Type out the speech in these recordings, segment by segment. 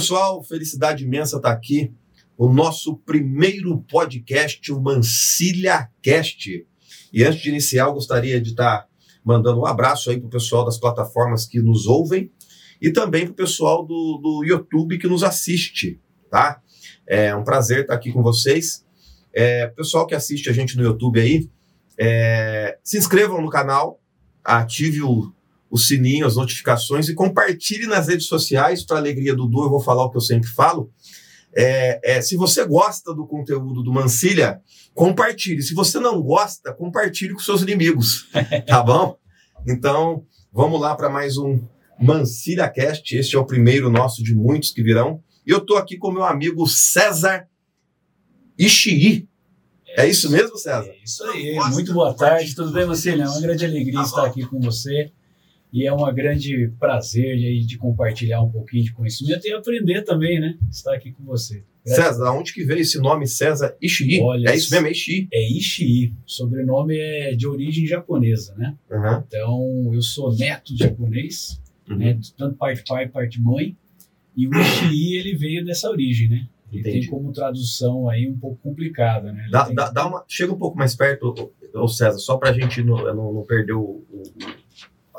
Pessoal, felicidade imensa estar aqui. O nosso primeiro podcast, o Mancilha Cast. E antes de iniciar, eu gostaria de estar mandando um abraço aí para o pessoal das plataformas que nos ouvem e também para o pessoal do, do YouTube que nos assiste, tá? É um prazer estar aqui com vocês. É, pessoal que assiste a gente no YouTube aí, é, se inscrevam no canal, ative o, o sininho, as notificações e compartilhe nas redes sociais. Para alegria do Du, eu vou falar o que eu sempre falo. É, é, se você gosta do conteúdo do Mancilha, compartilhe. Se você não gosta, compartilhe com seus inimigos, tá bom? Então, vamos lá para mais um Mancilha Cast. Este é o primeiro nosso de muitos que virão. E eu estou aqui com meu amigo César Ishii. É isso mesmo, César? É isso aí. Muito boa tarde. Tudo bem, Mancilha? É uma grande alegria tá estar aqui com você. E é um grande prazer aí de compartilhar um pouquinho de conhecimento e aprender também, né? Estar aqui com você. César, aonde que veio esse nome César Ishii? Olha, é isso mesmo, é Ishii? É Ishii. O sobrenome é de origem japonesa, né? Uhum. Então, eu sou neto de japonês, uhum. né? tanto parte pai, parte mãe. E o Ishii, ele veio dessa origem, né? Ele Entendi. tem como tradução aí um pouco complicada, né? Dá, dá, dá, uma, chega um pouco mais perto, ô César, só para a gente não, não, não perder o, o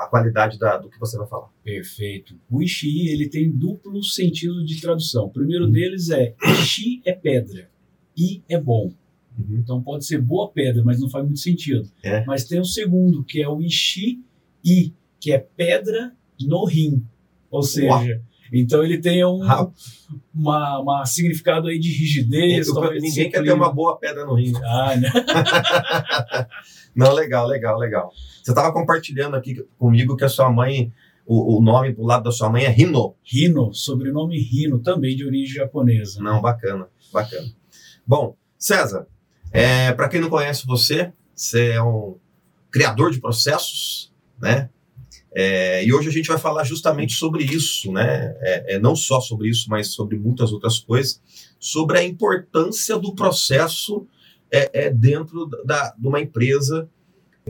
a qualidade da, do que você vai falar. Perfeito. O Ishii ele tem duplo sentido de tradução. O primeiro uhum. deles é Ishi é pedra, I é bom. Uhum. Então pode ser boa pedra, mas não faz muito sentido. É. Mas tem o segundo, que é o Ishi I, que é pedra no rim. Ou seja, Uau. Então ele tem um uma, uma significado aí de rigidez. ninguém quer ter uma boa pedra no rim. Ah, né? não, legal, legal, legal. Você estava compartilhando aqui comigo que a sua mãe, o, o, nome do lado da sua mãe é Rino. Rino, sobrenome Rino, também de origem japonesa. Não, bacana, bacana. Bom, César, é, para quem não conhece você, você é um criador de processos, né? É, e hoje a gente vai falar justamente sobre isso, né? É, é, não só sobre isso, mas sobre muitas outras coisas, sobre a importância do processo é, é dentro da, de uma empresa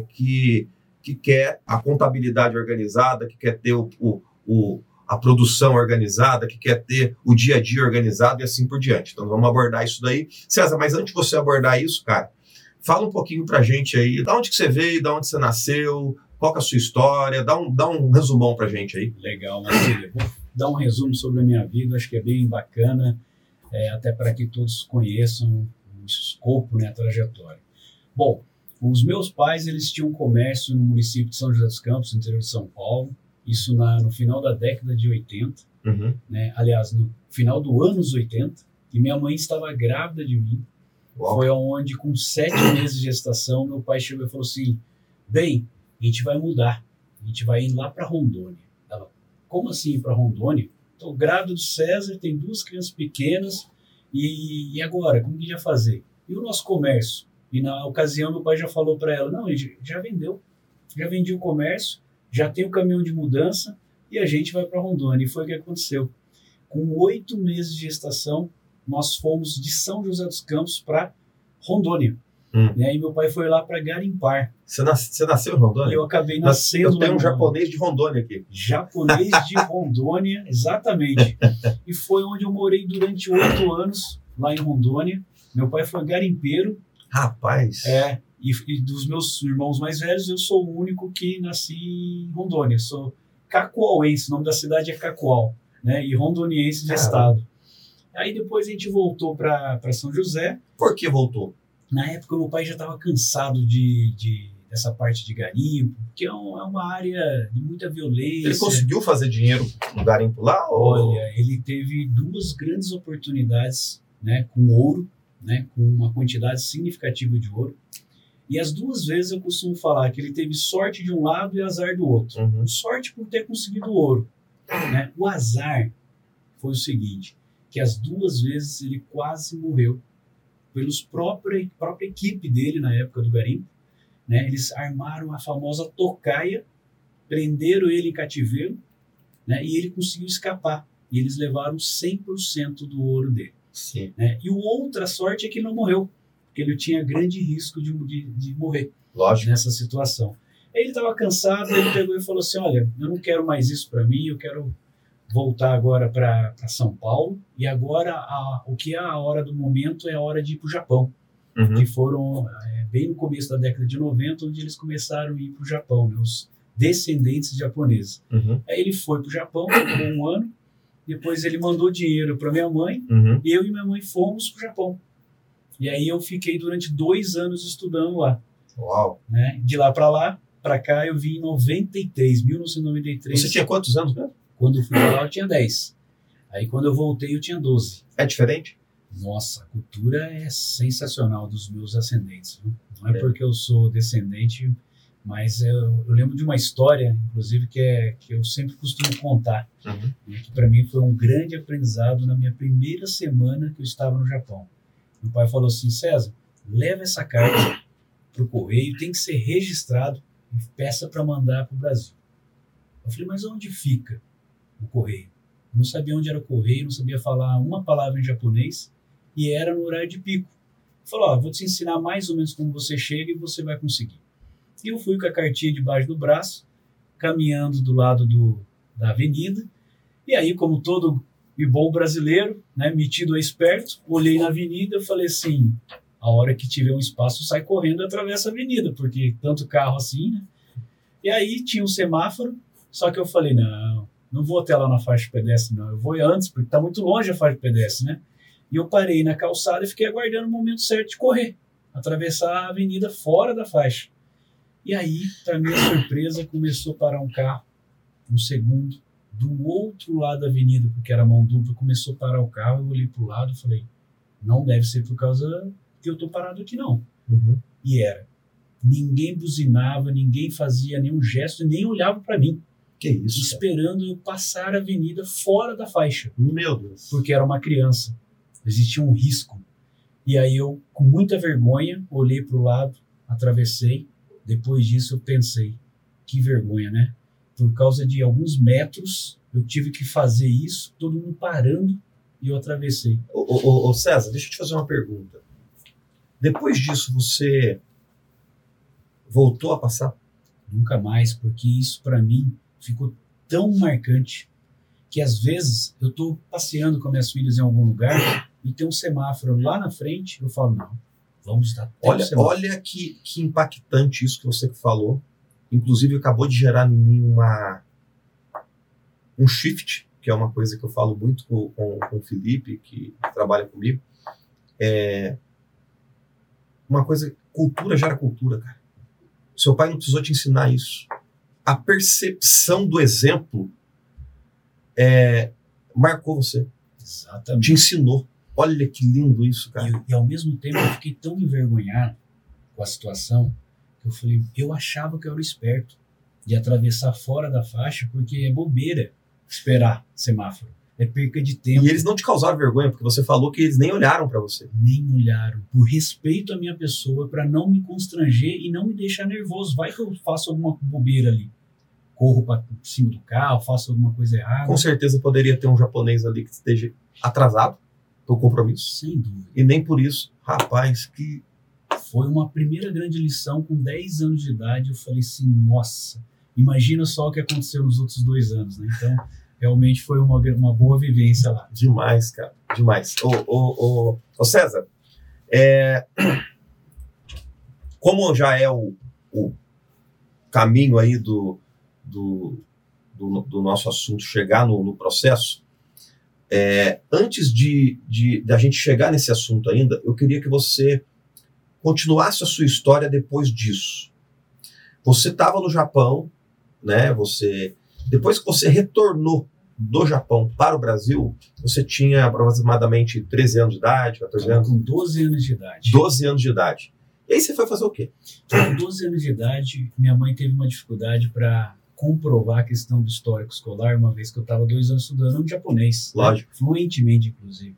que que quer a contabilidade organizada, que quer ter o, o, o, a produção organizada, que quer ter o dia a dia organizado e assim por diante. Então vamos abordar isso daí. César, mas antes de você abordar isso, cara, fala um pouquinho pra gente aí, da onde que você veio, da onde você nasceu, qual é a sua história, dá um, dá um resumão pra gente aí. Legal, Marcelo. Vou dar um resumo sobre a minha vida, acho que é bem bacana, é, até para que todos conheçam o escopo, né, a trajetória. Bom, os meus pais, eles tinham um comércio no município de São José dos Campos, no interior de São Paulo, isso na, no final da década de 80, uhum. né? aliás, no final do anos 80, e minha mãe estava grávida de mim. Uau. Foi onde, com sete meses de gestação, meu pai chegou e falou assim: Bem, a gente vai mudar, a gente vai ir lá para Rondônia. Ela, como assim para Rondônia? Estou grávida do César, tem duas crianças pequenas, e, e agora? Como que a gente vai fazer? E o nosso comércio? E na ocasião, meu pai já falou para ela: não, já vendeu, já vendi o comércio, já tem o caminhão de mudança e a gente vai para Rondônia. E foi o que aconteceu. Com oito meses de gestação, nós fomos de São José dos Campos para Rondônia. Hum. E aí meu pai foi lá para garimpar. Você, nasce, você nasceu em Rondônia? Eu acabei nascendo. Eu tenho um japonês de Rondônia aqui. Japonês de Rondônia, exatamente. E foi onde eu morei durante oito anos, lá em Rondônia. Meu pai foi garimpeiro Rapaz. É. E, e, dos meus irmãos mais velhos, eu sou o único que nasci em Rondônia. Sou cacoauense, o nome da cidade é Cacoal, né? E rondoniense de Caramba. estado. Aí depois a gente voltou para São José. Por que voltou? Na época, meu pai já estava cansado de, de, dessa parte de garimpo, que é, um, é, uma área de muita violência. Ele conseguiu fazer dinheiro no garimpo lá? Olha, ou... ele teve duas grandes oportunidades né, com ouro né, com uma quantidade significativa de ouro. E as duas vezes eu costumo falar que ele teve sorte de um lado e azar do outro. Uhum. Sorte por ter conseguido ouro. Né? O azar foi o seguinte, que as duas vezes ele quase morreu pelos própria própria equipe dele na época do garimpo. Né? Eles armaram a famosa tocaia, prenderam ele em cativeiro né? e ele conseguiu escapar. E eles levaram 100% do ouro dele. Sim. Né? E outra sorte é que ele não morreu, porque ele tinha grande risco de, de, de morrer Lógico. nessa situação. Ele estava cansado, ele pegou e falou assim: Olha, eu não quero mais isso para mim, eu quero voltar agora para São Paulo e agora a, o que é a hora do momento é a hora de ir para o Japão, Uhum. que foram é, bem no começo da década de 90, onde eles começaram a ir para o Japão, né, os descendentes japoneses. Uhum. Aí ele foi para o Japão, ficou um ano, depois ele mandou dinheiro para minha mãe, Uhum. eu e minha mãe fomos para o Japão. E aí eu fiquei durante dois anos estudando lá. Uau. Né? De lá para lá, para cá, eu vim em 93, 1993. Você tinha quantos anos mesmo? Quando eu fui lá, eu tinha 10. Aí quando eu voltei, eu tinha 12. É diferente? Nossa, a cultura é sensacional dos meus ascendentes. viu? Não é, É. porque eu sou descendente, mas eu, eu lembro de uma história, inclusive, que, é, que eu sempre costumo contar. Uhum. né, que para mim foi um grande aprendizado na minha primeira semana que eu estava no Japão. Meu pai falou assim: César, leva essa carta para o correio, tem que ser registrado e peça para mandar para o Brasil. Eu falei: mas onde fica o correio? Eu não sabia onde era o correio, não sabia falar uma palavra em japonês e era no horário de pico. Falou: ó, vou te ensinar mais ou menos como você chega e você vai conseguir. E eu fui com a cartinha debaixo do braço, caminhando do lado do, da avenida. E aí, como todo e bom brasileiro, né, metido a esperto, olhei na avenida e falei assim: a hora que tiver um espaço, sai correndo atravessa a avenida, porque tanto carro assim, né? E aí tinha um semáforo, só que eu falei: não, não vou até lá na faixa de pedestre, não, eu vou antes, porque está muito longe a faixa de pedestre, né? E eu parei na calçada e fiquei aguardando o momento certo de correr, atravessar a avenida fora da faixa. E aí, para minha surpresa, começou a parar um carro, um segundo, do outro lado da avenida, porque era mão dupla, começou a parar o carro, eu olhei pro lado e falei, não deve ser por causa que eu tô parado aqui não. Uhum. E era. Ninguém buzinava, ninguém fazia nenhum gesto, nem olhava para mim, Que isso? esperando eu passar a avenida fora da faixa, Meu Deus. porque era uma criança. Existia um risco. E aí eu, com muita vergonha, olhei pro lado, atravessei. Depois disso eu pensei, que vergonha, né? Por causa de alguns metros, eu tive que fazer isso, todo mundo parando e eu atravessei. Ô, ô, ô, César, deixa eu te fazer uma pergunta. Depois disso, você voltou a passar? Nunca mais, porque isso para mim ficou tão marcante que às vezes eu tô passeando com minhas filhas em algum lugar e tem um semáforo lá na frente, eu falo, não, vamos dar Olha, semáforo. olha que, que impactante isso que você falou. Inclusive, acabou de gerar em mim uma, um shift, que é uma coisa que eu falo muito com, com, com o Felipe, que trabalha comigo. É uma coisa, cultura gera cultura, cara. Seu pai não precisou te ensinar isso. A percepção do exemplo é, marcou você, Exatamente. te ensinou. Olha que lindo isso, cara. E, e ao mesmo tempo eu fiquei tão envergonhado com a situação que eu falei, eu achava que eu era esperto de atravessar fora da faixa porque é bobeira esperar semáforo. É perca de tempo. E eles não te causaram vergonha, porque você falou que eles nem olharam para você. Nem olharam. Por respeito à minha pessoa, para não me constranger e não me deixar nervoso. Vai que eu faço alguma bobeira ali. Corro para cima do carro, faço alguma coisa errada. Com certeza poderia ter um japonês ali que esteja atrasado do compromisso. Sem dúvida. E nem por isso, rapaz, que. Foi uma primeira grande lição com 10 anos de idade. Eu falei assim, nossa, imagina só o que aconteceu nos outros dois anos, né? Então, realmente foi uma, uma boa vivência lá. Demais, cara. Demais. Ô, ô, ô, ô César, é, como já é o, o caminho aí do, do, do, do nosso assunto chegar no, no processo, é, antes de, de, de a gente chegar nesse assunto ainda, eu queria que você continuasse a sua história depois disso. Você estava no Japão, né? Você depois que você retornou do Japão para o Brasil, você tinha aproximadamente 13 anos de idade, 14 Tava anos, com 12 anos de idade. 12 anos de idade. E aí você foi fazer o quê? Com 12 anos de idade, minha mãe teve uma dificuldade para comprovar a questão do histórico escolar, uma vez que eu estava dois anos estudando japonês. né? Lógico. Fluentemente, inclusive.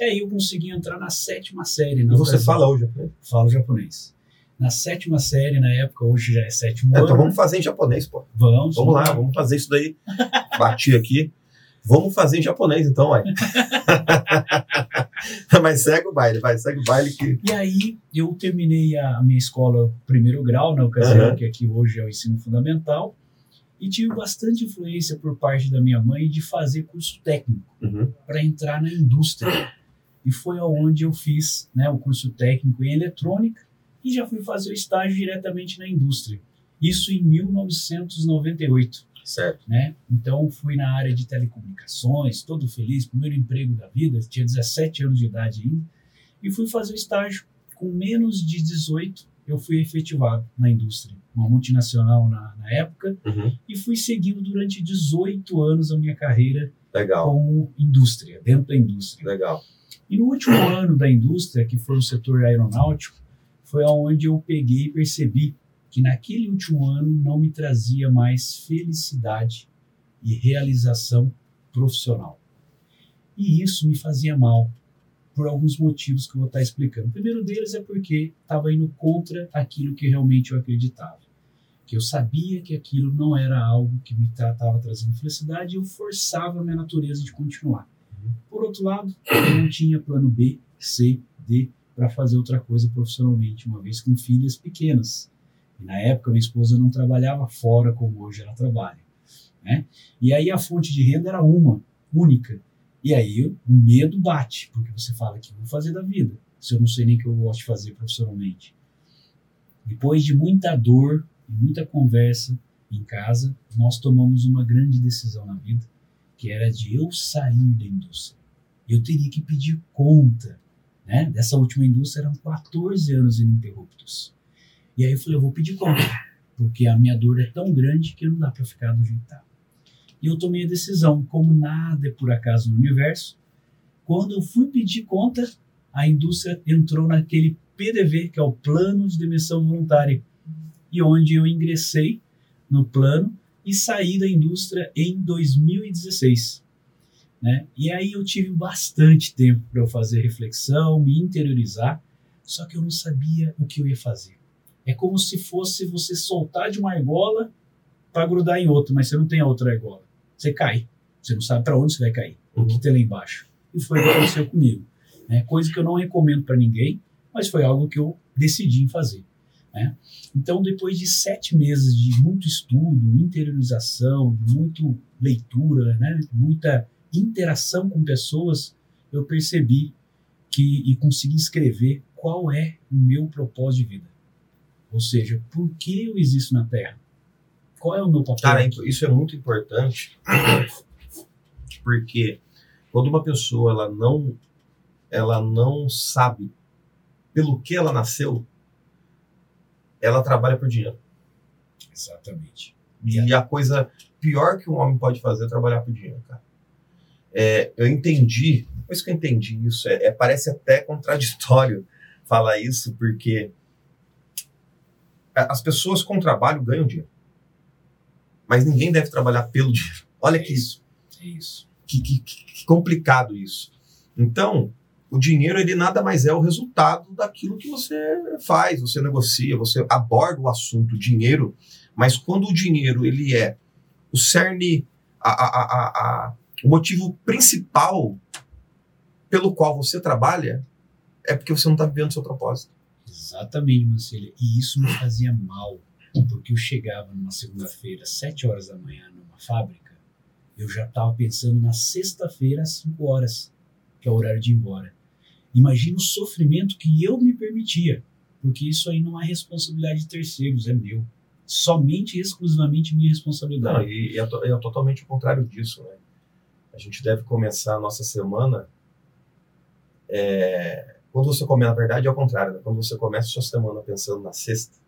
E aí eu consegui entrar na sétima série. Na E você fala hoje japonês? Falo japonês. Na sétima série, na época, hoje já é sétimo É, ano. então vamos fazer em japonês, pô. Vamos, Vamos lá, vamos fazer isso daí. Bati aqui. Vamos fazer em japonês, então, uai. Mas segue o baile, vai, segue o baile que. E aí eu terminei a minha escola primeiro grau, na ocasião, Aham. que aqui hoje é o ensino fundamental. E tive bastante influência por parte da minha mãe de fazer curso técnico Uhum. para entrar na indústria. E foi aonde eu fiz né, o curso técnico em eletrônica e já fui fazer o estágio diretamente na indústria. Isso em 1998 Certo. né? Então fui na área de telecomunicações, todo feliz, primeiro emprego da vida, tinha 17 anos de idade ainda, e fui fazer o estágio. Com menos de 18, eu fui efetivado na indústria, uma multinacional na, na época, Uhum. e fui seguindo durante 18 anos a minha carreira Legal. como indústria, dentro da indústria. Legal. E no último ano da indústria, que foi o setor aeronáutico, foi onde eu peguei e percebi que naquele último ano não me trazia mais felicidade e realização profissional. E isso me fazia mal por alguns motivos que eu vou estar explicando. O primeiro deles é porque estava indo contra aquilo que realmente eu acreditava. Que eu sabia que aquilo não era algo que me estava trazendo felicidade e eu forçava a minha natureza de continuar. Por outro lado, eu não tinha plano B, C, D para fazer outra coisa profissionalmente, uma vez com filhas pequenas. E na época, minha esposa não trabalhava fora como hoje ela trabalha. Né? E aí a fonte de renda era uma, única. E aí o medo bate, porque você fala que vou fazer da vida, se eu não sei nem o que eu gosto de fazer profissionalmente. Depois de muita dor e muita conversa em casa, nós tomamos uma grande decisão na vida, que era de eu sair da indústria. Eu teria que pedir conta. Né? Dessa última indústria eram 14 anos ininterruptos. E aí eu falei, eu vou pedir conta, porque a minha dor é tão grande que não dá para ficar do jeito que tá. E eu tomei a decisão, como nada é por acaso no universo, quando eu fui pedir conta, a indústria entrou naquele PDV, que é o Plano de Demissão Voluntária, e onde eu ingressei no plano e saí da indústria em 2016. Né? E aí eu tive bastante tempo para eu fazer reflexão, me interiorizar, só que eu não sabia o que eu ia fazer. É como se fosse você soltar de uma argola para grudar em outra, mas você não tem a outra argola. Você cai. Você não sabe para onde você vai cair, o que tem lá embaixo. E foi o que aconteceu comigo. Né? Coisa que eu não recomendo para ninguém, mas foi algo que eu decidi em fazer. Né? Então, depois de sete meses de muito estudo, interiorização, muito leitura, né? muita interação com pessoas, eu percebi que e consegui escrever qual é o meu propósito de vida. Ou seja, por que eu existo na Terra? Qual é o meu papel? Cara, aqui? isso é muito importante, porque quando uma pessoa ela não, ela não sabe pelo que ela nasceu, ela trabalha por dinheiro. Exatamente. E a coisa pior que um homem pode fazer é trabalhar por dinheiro, cara. É, eu entendi, depois que eu entendi isso, é, é- parece até contraditório falar isso, porque as pessoas com trabalho ganham dinheiro. Mas ninguém deve trabalhar pelo dinheiro. Olha É que, isso. É isso. que, que- que complicado isso. Então, o dinheiro ele nada mais é o resultado daquilo que você faz, você negocia, você aborda o assunto dinheiro, mas quando o dinheiro ele é o cerne, a, a- a- o motivo principal pelo qual você trabalha, é porque você não está vivendo o seu propósito. Exatamente, Marcelo. E isso me fazia mal, porque eu chegava numa segunda-feira, às sete horas da manhã, numa fábrica, eu já estava pensando na sexta-feira, às cinco horas, que é o horário de ir embora. Imagina o sofrimento que eu me permitia, porque isso aí não é responsabilidade de terceiros, é meu. Somente e exclusivamente minha Não, responsabilidade. e, e é, to- é totalmente o contrário disso, né? A gente deve começar a nossa semana. é, quando você começa, na verdade, é o contrário, né? Quando você começa a sua semana pensando na sexta,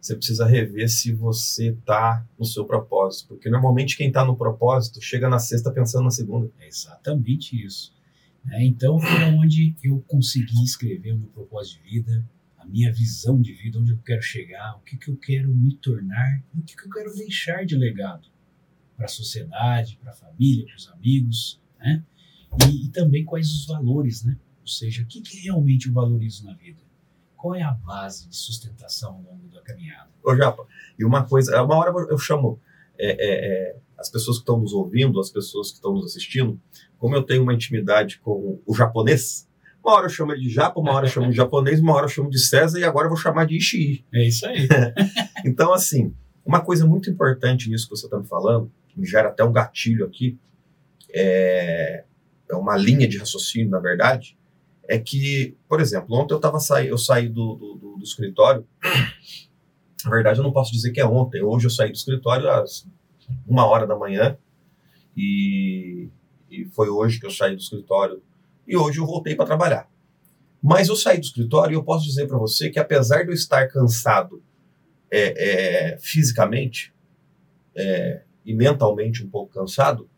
você precisa rever se você está no seu propósito. Porque normalmente quem está no propósito chega na sexta pensando na segunda. É exatamente isso. né? então foi onde eu consegui escrever o meu propósito de vida, a minha visão de vida, onde eu quero chegar, o que, que eu quero me tornar, o que, que eu quero deixar de legado para a sociedade, para a família, para os amigos, né? E, e também quais os valores, né? Ou seja, o que, que realmente eu valorizo na vida? Qual é a base de sustentação ao longo da caminhada? Ô, Japa, e uma coisa, uma hora eu chamo é, é, é, as pessoas que estão nos ouvindo, as pessoas que estão nos assistindo, como eu tenho uma intimidade com o japonês, uma hora eu chamo ele de japa, uma hora eu chamo de japonês, uma hora eu chamo de César e agora eu vou chamar de Ishii. É isso aí. Então, assim, Uma coisa muito importante nisso que você está me falando, que me gera até um gatilho aqui, é, é uma linha de raciocínio, na verdade, é que, por exemplo, ontem eu, tava sa... eu saí do, do, do, escritório, na verdade eu não posso dizer que é ontem, hoje eu saí do escritório às uma hora da manhã, e, e foi hoje que eu saí do escritório, e hoje eu voltei para trabalhar. Mas eu saí do escritório e eu posso dizer para você que, apesar de eu estar cansado é, é, fisicamente é, e mentalmente um pouco cansado,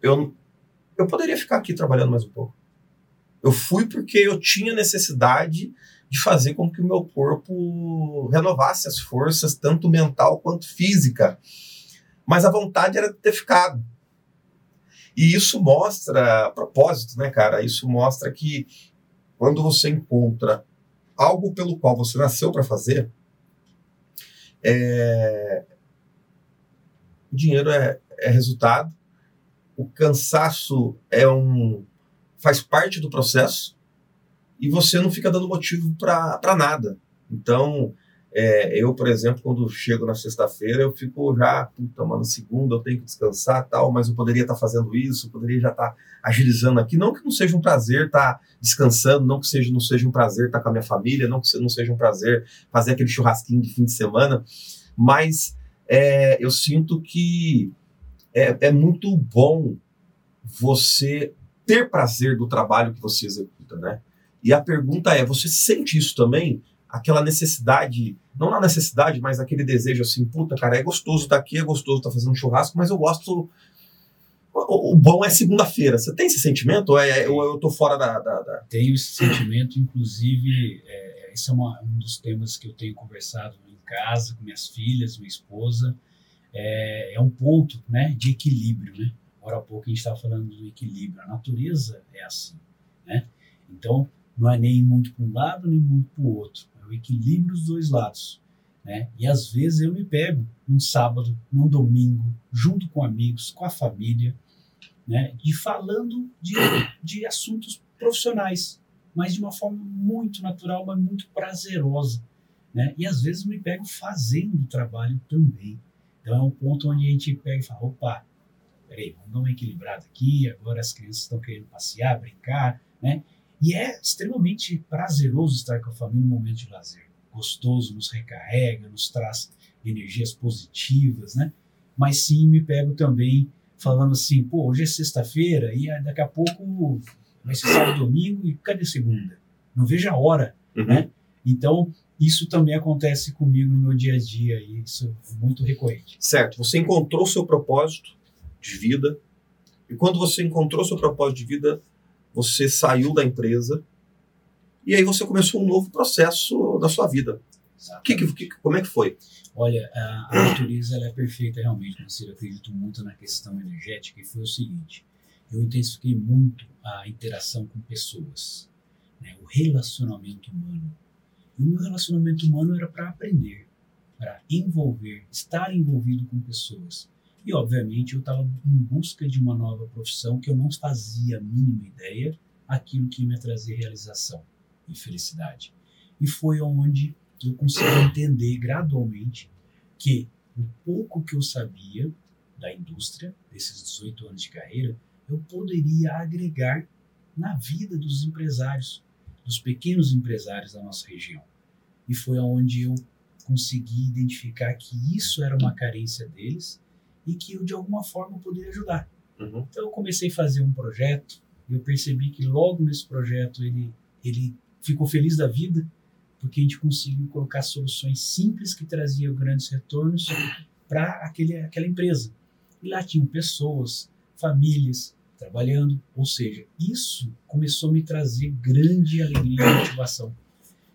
eu, eu poderia ficar aqui trabalhando mais um pouco. Eu fui porque eu tinha necessidade de fazer com que o meu corpo renovasse as forças, tanto mental quanto física. Mas a vontade era de ter ficado. E isso mostra, a propósito, né, cara? Isso mostra que quando você encontra algo pelo qual você nasceu para fazer, é... o dinheiro é, é resultado, o cansaço é um faz parte do processo e você não fica dando motivo para nada. Então, é, eu, por exemplo, quando chego na sexta-feira, eu fico já, puta, mano, segunda eu tenho que descansar tal, mas eu poderia estar tá fazendo isso, poderia já estar tá agilizando aqui. Não que não seja um prazer estar tá descansando, não que seja, não seja um prazer estar tá com a minha família, não que não seja um prazer fazer aquele churrasquinho de fim de semana, mas é, eu sinto que é, é muito bom você ter prazer do trabalho que você executa, né? E a pergunta é: você sente isso também? Aquela necessidade, não na necessidade, mas aquele desejo assim, puta, cara, é gostoso estar aqui, é gostoso estar fazendo churrasco, mas eu gosto. O, bom é segunda-feira. Você tem esse sentimento? Ou, é, ou eu tô fora da, da, da... Tenho esse sentimento, inclusive, é, esse é uma, um dos temas que eu tenho conversado em casa com minhas filhas, minha esposa. É, é um ponto né, de equilíbrio, né? Agora há pouco a gente estava falando do equilíbrio. A natureza é assim, né? Então, não é nem muito para um lado, nem muito para o outro. É o equilíbrio dos dois lados. Né? E às vezes eu me pego num sábado, num domingo, junto com amigos, com a família, né? e falando de, de assuntos profissionais, mas de uma forma muito natural, mas muito prazerosa. Né? E às vezes me pego fazendo trabalho também. Então é um ponto onde a gente pega e fala: opa, peraí, vamos dar uma equilibrada aqui, agora as crianças estão querendo passear, brincar, né? E é extremamente prazeroso estar com a família no momento de lazer. Gostoso, nos recarrega, nos traz energias positivas, né? Mas sim, me pego também falando assim, pô, hoje é sexta-feira e daqui a pouco vai ser sábado domingo e cadê segunda? Não vejo a hora, uhum. né? Então, isso também acontece comigo no meu dia a dia e isso é muito recorrente. Certo, você encontrou seu propósito, de vida. E quando você encontrou seu propósito de vida, você saiu da empresa e aí você começou um novo processo da sua vida. Que, que, como é que foi? Olha, a, natureza ela é perfeita realmente, Marcelo. Eu acredito muito na questão energética e foi o seguinte: eu intensifiquei muito a interação com pessoas, né, o relacionamento humano. E o meu relacionamento humano era para aprender, para envolver, estar envolvido com pessoas. E, obviamente, eu estava em busca de uma nova profissão que eu não fazia a mínima ideia aquilo que ia me trazer realização e felicidade. E foi onde eu consegui entender gradualmente que o pouco que eu sabia da indústria, desses 18 anos de carreira, eu poderia agregar na vida dos empresários, dos pequenos empresários da nossa região. E foi onde eu consegui identificar que isso era uma carência deles e que eu de alguma forma poderia ajudar. Uhum. Então eu comecei a fazer um projeto e eu percebi que logo nesse projeto ele ele ficou feliz da vida porque a gente conseguiu colocar soluções simples que traziam grandes retornos para aquele aquela empresa. E lá tinham pessoas, famílias trabalhando, ou seja, isso começou a me trazer grande alegria e motivação,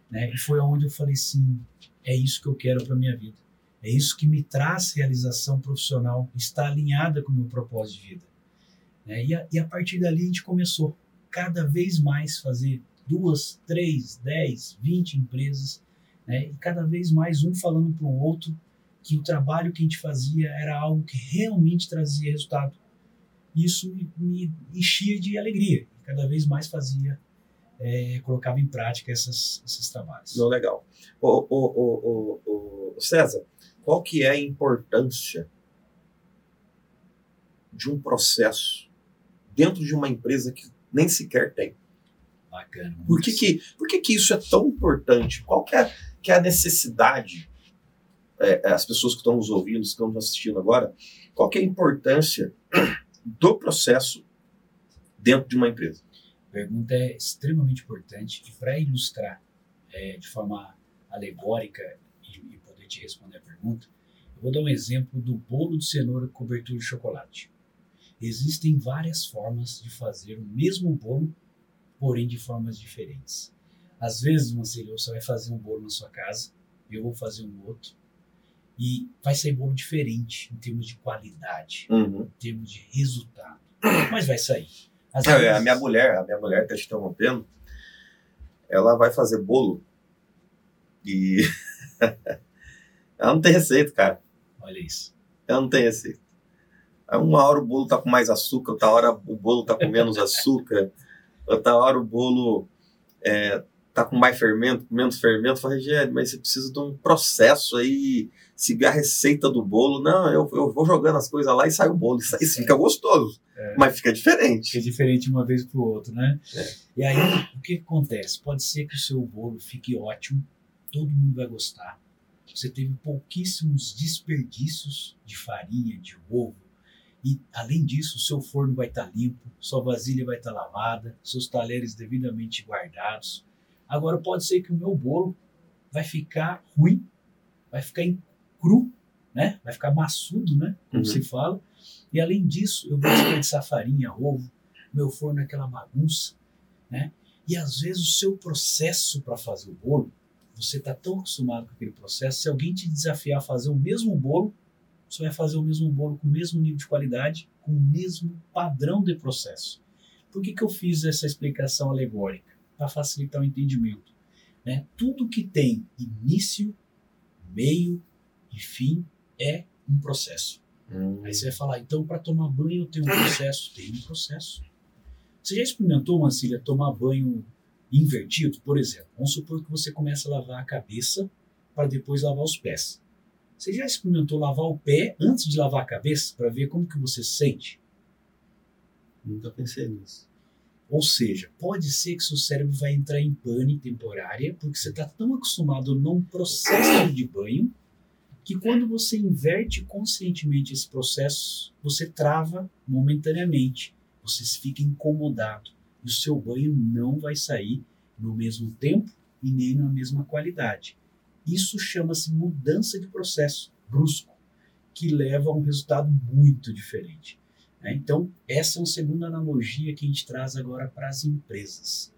né? E foi onde eu falei sim, é isso que eu quero para minha vida. É isso que me traz realização profissional, está alinhada com o meu propósito de vida. Né? E, a, e a partir dali a gente começou cada vez mais fazer duas, três, dez, vinte empresas, né? e cada vez mais um falando para o outro que o trabalho que a gente fazia era algo que realmente trazia resultado. Isso me, enchia de alegria, cada vez mais fazia, é, colocava em prática essas, esses trabalhos. Não, legal. O, o, o, o, César, qual que é a importância de um processo dentro de uma empresa que nem sequer tem. Bacana. Por que, que, por que, que isso é tão importante? Qual que é, que é a necessidade? É, as pessoas que estão nos ouvindo, que estão nos assistindo agora, qual que é a importância do processo dentro de uma empresa? A pergunta é extremamente importante e para ilustrar é, de forma alegórica te responder a pergunta, eu vou dar um exemplo do bolo de cenoura com cobertura de chocolate. Existem várias formas de fazer o mesmo bolo, porém de formas diferentes. Às vezes, Marcelo, você vai fazer um bolo na sua casa, eu vou fazer um outro, e vai sair bolo diferente em termos de qualidade, Uhum. em termos de resultado, mas vai sair. Às É, vezes- a minha mulher, a minha mulher tá te interrompendo, ela vai fazer bolo e ela não tem receita, cara. Olha isso. Ela não tem receita. Uma hora o bolo tá com mais açúcar, outra hora o bolo tá com menos açúcar, outra hora o bolo é, tá com mais fermento, com menos fermento. Eu falei, gente, mas você precisa de um processo aí, seguir a receita do bolo. Não, eu, eu vou jogando as coisas lá e sai o bolo. Isso aí fica gostoso, É. mas fica diferente. é diferente uma vez para o outro, né? É. E aí, o que acontece? Pode ser que o seu bolo fique ótimo, todo mundo vai gostar. Você teve pouquíssimos desperdícios de farinha, de ovo. E, além disso, o seu forno vai estar limpo, sua vasilha vai estar lavada, seus talheres devidamente guardados. Agora, pode ser que o meu bolo vai ficar ruim, vai ficar cru, né? Vai ficar maçudo, né? Como Uhum. se fala. E, além disso, eu vou desperdiçar farinha, ovo, meu forno é aquela bagunça, né? E às vezes o seu processo para fazer o bolo, você está tão acostumado com aquele processo, se alguém te desafiar a fazer o mesmo bolo, você vai fazer o mesmo bolo com o mesmo nível de qualidade, com o mesmo padrão de processo. Por que, que eu fiz essa explicação alegórica? Para facilitar o entendimento. Né? Tudo que tem início, meio e fim é um processo. Hum. Aí você vai falar, então para tomar banho eu tenho um processo? Tem um processo. Você já experimentou, Mancília, tomar banho invertido? Por exemplo, vamos supor que você começa a lavar a cabeça para depois lavar os pés. Você já experimentou lavar o pé antes de lavar a cabeça para ver como que você se sente? Nunca pensei nisso. Ou seja, pode ser que seu cérebro vai entrar em pane temporária porque você está tão acostumado num processo de banho que quando você inverte conscientemente esse processo, você trava momentaneamente, você fica incomodado o seu banho não vai sair no mesmo tempo e nem na mesma qualidade. Isso chama-se mudança de processo brusco, que leva a um resultado muito diferente. né? Então, essa é uma segunda analogia que a gente traz agora para as empresas.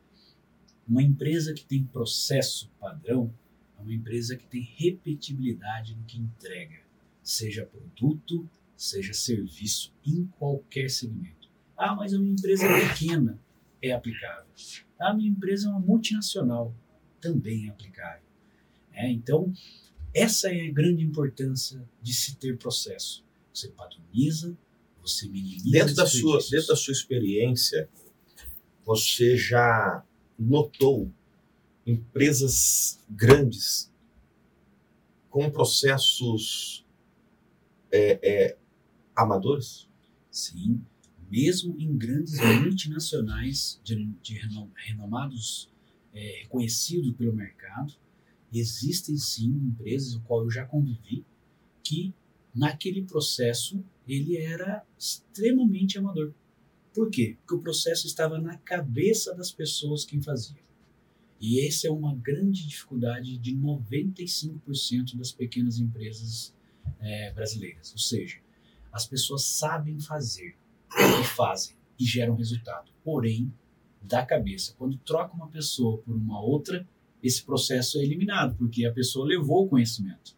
Uma empresa que tem processo padrão é uma empresa que tem repetibilidade no que entrega, seja produto, seja serviço, em qualquer segmento. Ah, mas a minha empresa é pequena, é aplicável. A minha empresa é uma multinacional, também é aplicável. É, então, essa é a grande importância de se ter processo. Você padroniza, você minimiza Dentro da, sua, dentro da sua experiência, você já notou empresas grandes com processos é, é, amadores? Sim, mesmo em grandes multinacionais de, de renom- renomados, é, reconhecidos pelo mercado, existem sim empresas, com qual eu já convivi, que naquele processo ele era extremamente amador. Por quê? Porque o processo estava na cabeça das pessoas quem fazia. E essa é uma grande dificuldade de 95% das pequenas empresas é, brasileiras. Ou seja, as pessoas sabem fazer e fazem e geram resultado. Porém, da cabeça, quando troca uma pessoa por uma outra, esse processo é eliminado, porque a pessoa levou o conhecimento.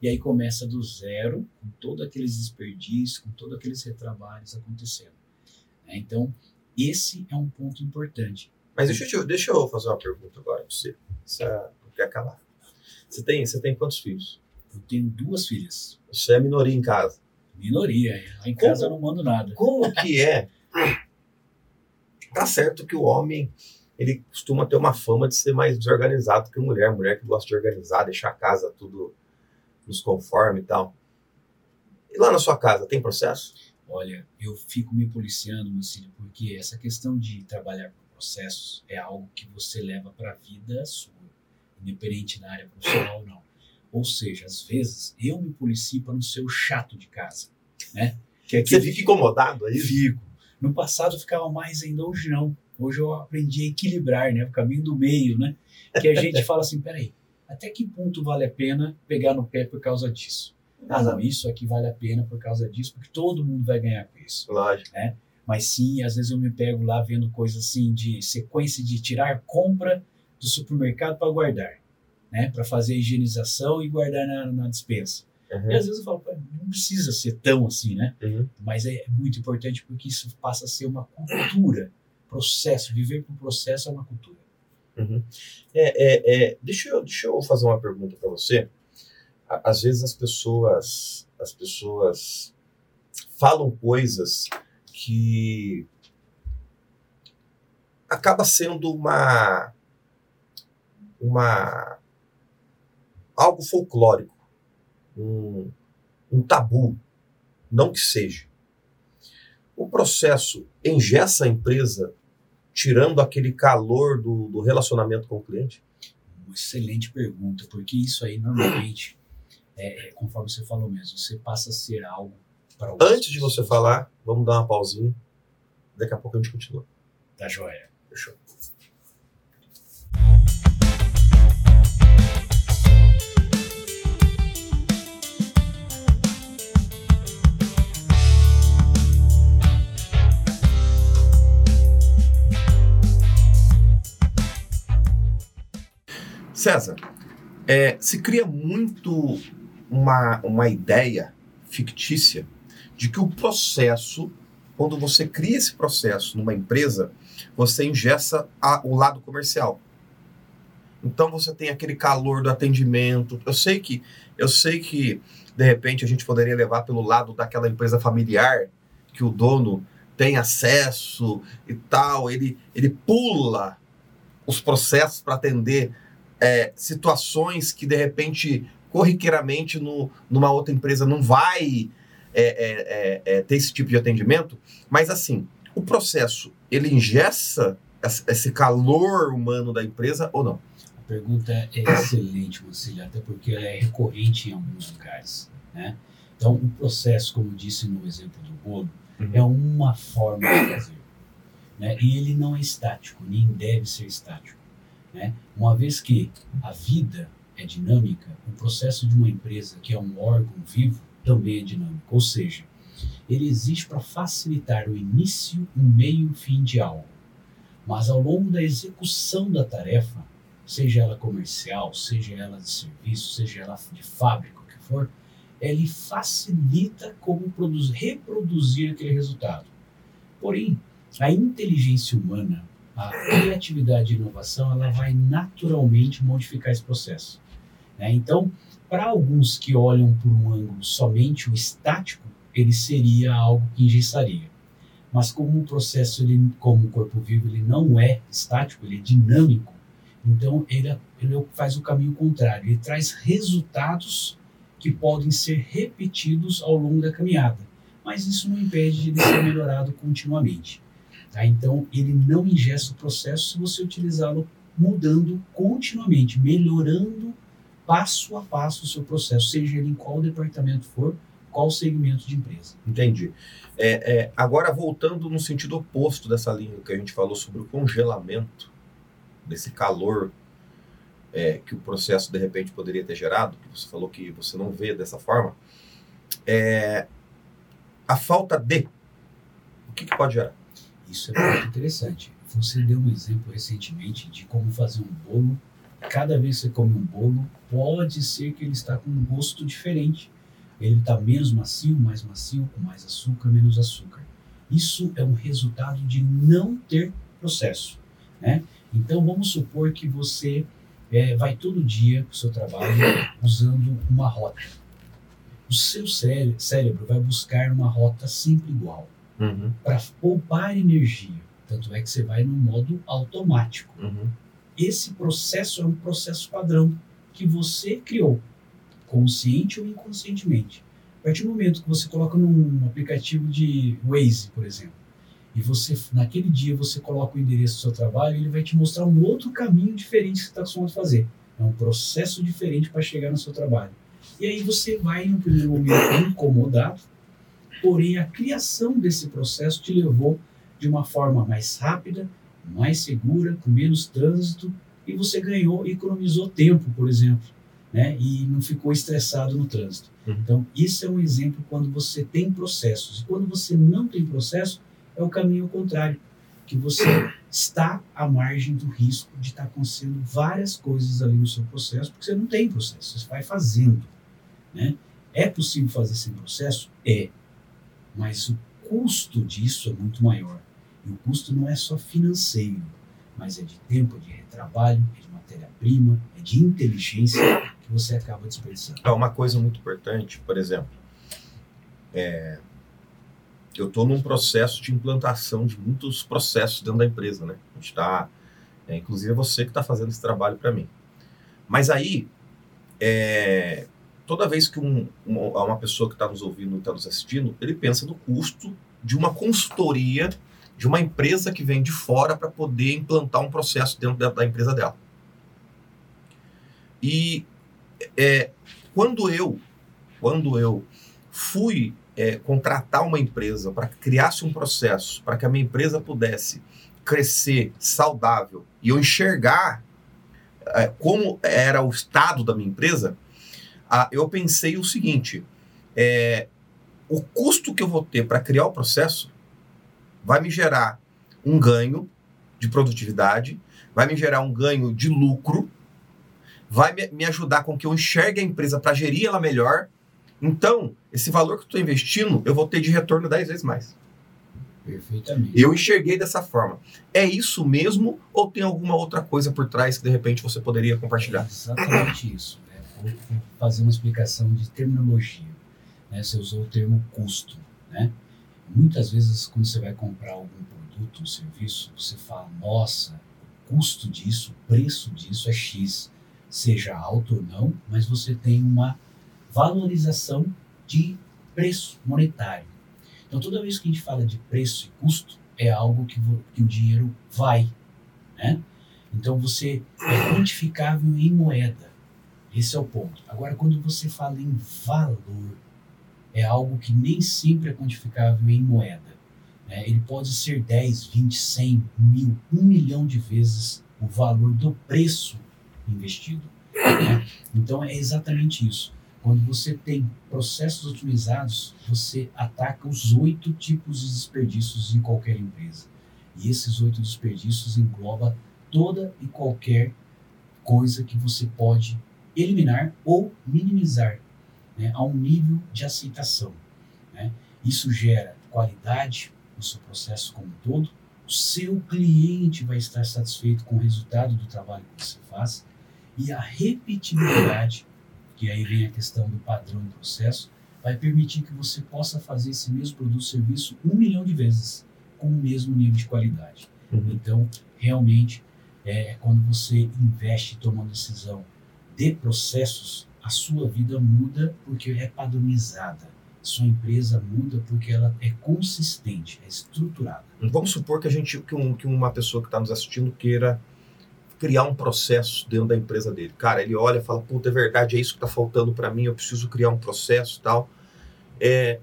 E aí começa do zero, com todos aqueles desperdícios, com todos aqueles retrabalhos acontecendo. né? Então, esse é um ponto importante. Mas deixa eu, deixa eu fazer uma pergunta agora para você. Você não quer calar. Você tem, você tem quantos filhos? Eu tenho duas filhas, Você é minoria em casa. Minoria, lá em Como? casa eu não mando nada. Como que é? Tá certo que o homem ele costuma ter uma fama de ser mais desorganizado que a mulher. Mulher que gosta de organizar, deixar a casa tudo nos conforme e tal. E lá na sua casa, tem processo? Olha, eu fico me policiando, Marcílio, porque essa questão de trabalhar com processos é algo que você leva para a vida sua, independente da área profissional ou não. Ou seja, às vezes eu me policio para não ser o chato de casa, né? Que é que você fica incomodado aí? Fico. No passado ficava mais ainda, hoje não. Hoje eu aprendi a equilibrar, né? O caminho do meio, né? Que a gente fala assim, peraí, até que ponto vale a pena pegar no pé por causa disso? Ah, não, isso aqui vale a pena por causa disso, porque todo mundo vai ganhar com isso. Lógico. Né? Mas sim, às vezes eu me pego lá vendo coisas assim de sequência de tirar compra do supermercado para guardar, né? Para fazer a higienização e guardar na, na dispensa. Uhum. E às vezes eu falo, não precisa ser tão assim, né? Uhum. Mas é muito importante porque isso passa a ser uma cultura, processo. Viver por processo é uma cultura. Uhum. É, é, é, deixa, eu, deixa eu fazer uma pergunta para você. Às vezes as pessoas, as pessoas falam coisas que acaba sendo uma uma algo folclórico, um, um tabu, não que seja. O processo engessa a empresa tirando aquele calor do, do relacionamento com o cliente? Uma excelente pergunta, porque isso aí normalmente, é, é, conforme você falou mesmo, você passa a ser algo para Antes de você falar, vamos dar uma pausinha. Daqui a pouco a gente continua. Tá joia. Fechou. César, é, se cria muito uma, uma ideia fictícia de que o processo, quando você cria esse processo numa empresa, você ingessa a, o lado comercial. Então você tem aquele calor do atendimento. Eu sei que eu sei que de repente a gente poderia levar pelo lado daquela empresa familiar que o dono tem acesso e tal, ele ele pula os processos para atender é, situações que de repente corriqueiramente no, numa outra empresa não vai é, é, é, é ter esse tipo de atendimento, mas assim, o processo ele ingessa esse calor humano da empresa ou não? A pergunta é excelente, Marcílio, até porque ela é recorrente em alguns lugares. Né? Então, o processo, como disse no exemplo do bolo, uhum. é uma forma de fazer. Né? E ele não é estático, nem deve ser estático. Né? Uma vez que a vida é dinâmica, o processo de uma empresa, que é um órgão vivo, também é dinâmico. Ou seja, ele existe para facilitar o início, o meio e o fim de algo. Mas ao longo da execução da tarefa, seja ela comercial, seja ela de serviço, seja ela de fábrica, o que for, ele facilita como produzir, reproduzir aquele resultado. Porém, a inteligência humana a criatividade e inovação ela vai naturalmente modificar esse processo. Né? Então, para alguns que olham por um ângulo somente o estático, ele seria algo que engessaria. Mas como o processo, ele, como o corpo vivo, ele não é estático, ele é dinâmico, então ele, ele faz o caminho contrário, ele traz resultados que podem ser repetidos ao longo da caminhada. Mas isso não impede de ser melhorado continuamente. Tá? Então, ele não ingesta o processo se você utilizá-lo mudando continuamente, melhorando passo a passo o seu processo, seja ele em qual departamento for, qual segmento de empresa. Entendi. É, é, agora, voltando no sentido oposto dessa linha que a gente falou sobre o congelamento, desse calor é, que o processo de repente poderia ter gerado, que você falou que você não vê dessa forma, é, a falta de, o que, que pode gerar? Isso é muito interessante. Você deu um exemplo recentemente de como fazer um bolo. Cada vez que você come um bolo, pode ser que ele está com um gosto diferente. Ele está menos macio, mais macio, com mais açúcar, menos açúcar. Isso é um resultado de não ter processo. Né? Então vamos supor que você é, vai todo dia para o seu trabalho usando uma rota. O seu cérebro vai buscar uma rota sempre igual uhum. para poupar energia. Tanto é que você vai no modo automático. Uhum. Esse processo é um processo padrão que você criou. consciente ou inconscientemente. A partir do momento que você coloca num aplicativo de Waze, por exemplo, e você naquele dia você coloca o endereço do seu trabalho, ele vai te mostrar um outro caminho diferente que você está acostumado a fazer. É um processo diferente para chegar no seu trabalho. E aí você vai, no primeiro momento, incomodado, porém a criação desse processo te levou de uma forma mais rápida, mais segura, com menos trânsito, e você ganhou e economizou tempo, por exemplo, né? e não ficou estressado no trânsito. Uhum. Então, isso é um exemplo quando você tem processos. E quando você não tem processo, é o caminho contrário, que você está à margem do risco de estar acontecendo várias coisas ali no seu processo, porque você não tem processo, você vai fazendo. Né? É possível fazer sem processo? É. Mas o custo disso é muito maior. E o custo não é só financeiro, mas é de tempo, de retrabalho, é de matéria-prima, é de inteligência que você acaba desperdiçando. É uma coisa muito importante, por exemplo, é, eu estou num processo de implantação de muitos processos dentro da empresa, né? A gente está, é, inclusive é você que está fazendo esse trabalho para mim. Mas aí, é, toda vez que um, uma, uma pessoa que está nos ouvindo está nos assistindo, ele pensa no custo de uma consultoria de uma empresa que vem de fora para poder implantar um processo dentro da, da empresa dela. E é, quando eu quando eu fui é, contratar uma empresa para que criasse um processo para que a minha empresa pudesse crescer saudável e eu enxergar é, como era o estado da minha empresa, ah, eu pensei o seguinte: é, o custo que eu vou ter para criar o processo vai me gerar um ganho de produtividade, vai me gerar um ganho de lucro, vai me, me ajudar com que eu enxergue a empresa para gerir ela melhor então, esse valor que eu estou investindo, eu vou ter de retorno 10 vezes mais. Perfeitamente. Eu enxerguei dessa forma. É isso mesmo ou tem alguma outra coisa por trás que de repente você poderia compartilhar? É exatamente isso. Fazer uma explicação de terminologia. Né? Você usou o termo custo. Né? Muitas vezes, quando você vai comprar algum produto, um serviço, você fala: nossa, o custo disso, o preço disso é X. Seja alto ou não, mas você tem uma valorização de preço monetário. Então, toda vez que a gente fala de preço e custo, é algo que, que o dinheiro vai. Né? Então, você é quantificável em moeda. Esse é o ponto. Agora, quando você fala em valor, é algo que nem sempre é quantificável em moeda. Né? Ele pode ser 10, 20, 100, mil, um milhão de vezes o valor do preço investido. Né? Então, é exatamente isso. Quando você tem processos otimizados, você ataca os oito tipos de desperdícios em qualquer empresa. E esses oito desperdícios engloba toda e qualquer coisa que você pode eliminar ou minimizar né, a um nível de aceitação. Né? Isso gera qualidade no seu processo como um todo, o seu cliente vai estar satisfeito com o resultado do trabalho que você faz e a repetibilidade que aí vem a questão do padrão do processo, vai permitir que você possa fazer esse mesmo produto ou serviço um milhão de vezes com o mesmo nível de qualidade. Uhum. Então, realmente, é, quando você investe e toma uma decisão de processos, a sua vida muda porque é padronizada. Sua empresa muda porque ela é consistente, é estruturada. Vamos supor que a gente que, um, que uma pessoa que está nos assistindo queira criar um processo dentro da empresa dele. Cara, ele olha e fala, puta, é verdade, é isso que está faltando para mim, eu preciso criar um processo tal. É,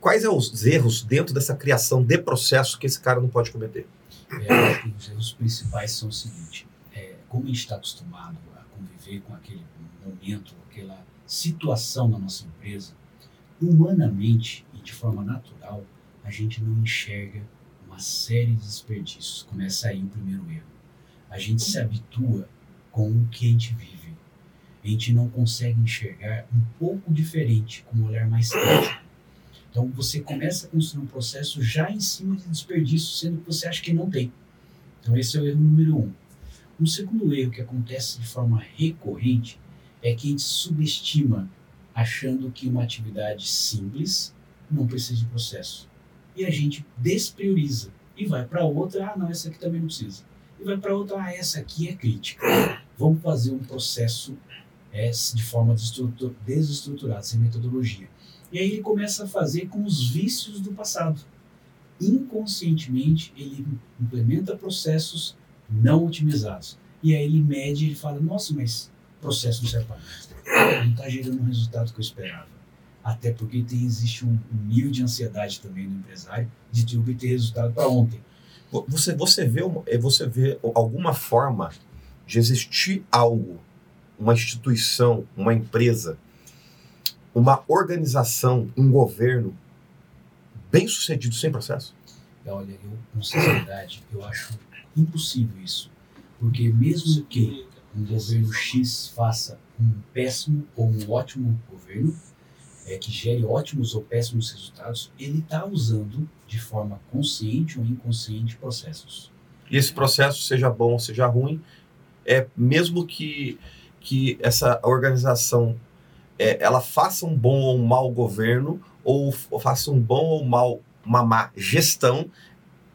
quais são os erros dentro dessa criação de processo que esse cara não pode cometer? É, os erros principais são o seguinte, é, como a gente está acostumado conviver com aquele momento, aquela situação na nossa empresa, humanamente e de forma natural, a gente não enxerga uma série de desperdícios. Começa aí o primeiro erro a gente se habitua com o que a gente vive. A gente não consegue enxergar um pouco diferente, com um olhar mais crítico. Então você começa a construir um processo já em cima de desperdício, sendo que você acha que não tem. Então esse é o erro número um. Um segundo erro que acontece de forma recorrente é que a gente subestima, achando que uma atividade simples não precisa de processo. E a gente desprioriza e vai para outra, ah não, essa aqui também não precisa e vai para outra, ah, essa aqui é crítica. Vamos fazer um processo é, de forma desestruturada, sem metodologia. E aí ele começa a fazer com os vícios do passado. Inconscientemente, ele implementa processos não otimizados. E aí ele mede e fala, nossa, mas processo não serve para nada. Não está gerando o resultado que eu esperava. Até porque tem, existe um, um nível de ansiedade também no empresário de obter resultado para ontem. Você, você, vê, é, você vê alguma forma de existir algo, uma instituição, uma empresa, uma organização, um governo bem sucedido sem processo? Olha, eu, com sinceridade, eu acho impossível isso. Porque mesmo que um governo X faça um péssimo ou um ótimo governo, é, que gere ótimos ou péssimos resultados, ele está usando de forma consciente ou inconsciente processos. E esse processo, seja bom ou seja ruim, é mesmo que, que essa organização é, ela faça um bom ou um mau governo, ou, ou faça um bom ou mal, uma má gestão,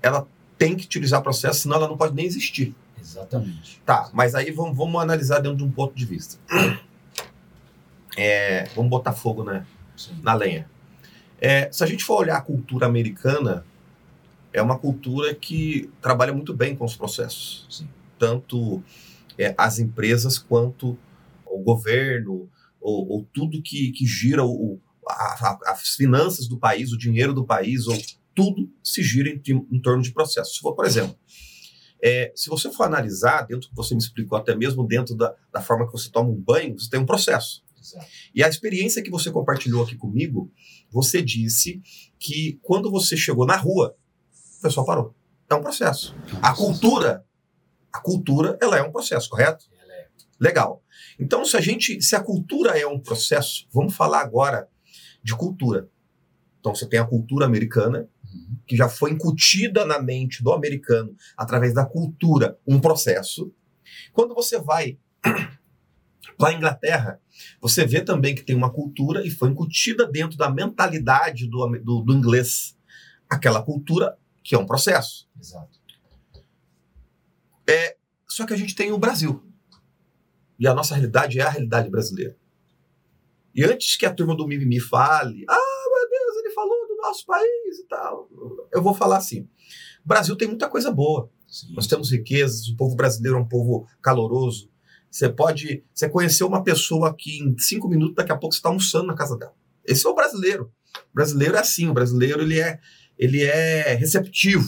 ela tem que utilizar processo, senão ela não pode nem existir. Exatamente. Tá, mas aí vamos, vamos analisar dentro de um ponto de vista. É, vamos botar fogo na, na lenha. É, se a gente for olhar a cultura americana, é uma cultura que trabalha muito bem com os processos. Sim. Tanto é, as empresas quanto o governo, ou, ou tudo que, que gira o, a, a, as finanças do país, o dinheiro do país, ou tudo se gira em, em torno de processos. Se for, por exemplo, é, se você for analisar, dentro que você me explicou, até mesmo dentro da, da forma que você toma um banho, você tem um processo. Exato. E a experiência que você compartilhou aqui comigo, você disse que quando você chegou na rua, o pessoal parou. É um processo. É processo. A cultura, a cultura, ela é um processo, correto? É. Legal. Então, se a gente, se a cultura é um processo, vamos falar agora de cultura. Então, você tem a cultura americana. Que já foi incutida na mente do americano através da cultura, um processo. Quando você vai para a Inglaterra, você vê também que tem uma cultura e foi incutida dentro da mentalidade do, do, do inglês aquela cultura que é um processo. Exato. É, só que a gente tem o Brasil. E a nossa realidade é a realidade brasileira. E antes que a turma do Mimimi fale, ah, meu Deus, ele falou do nosso país e tal, eu vou falar assim: o Brasil tem muita coisa boa. Sim. Nós temos riquezas, o povo brasileiro é um povo caloroso. Você pode. Você conheceu uma pessoa que em cinco minutos, daqui a pouco você está almoçando na casa dela. Esse é o brasileiro. O brasileiro é assim, o brasileiro ele é, ele é receptivo.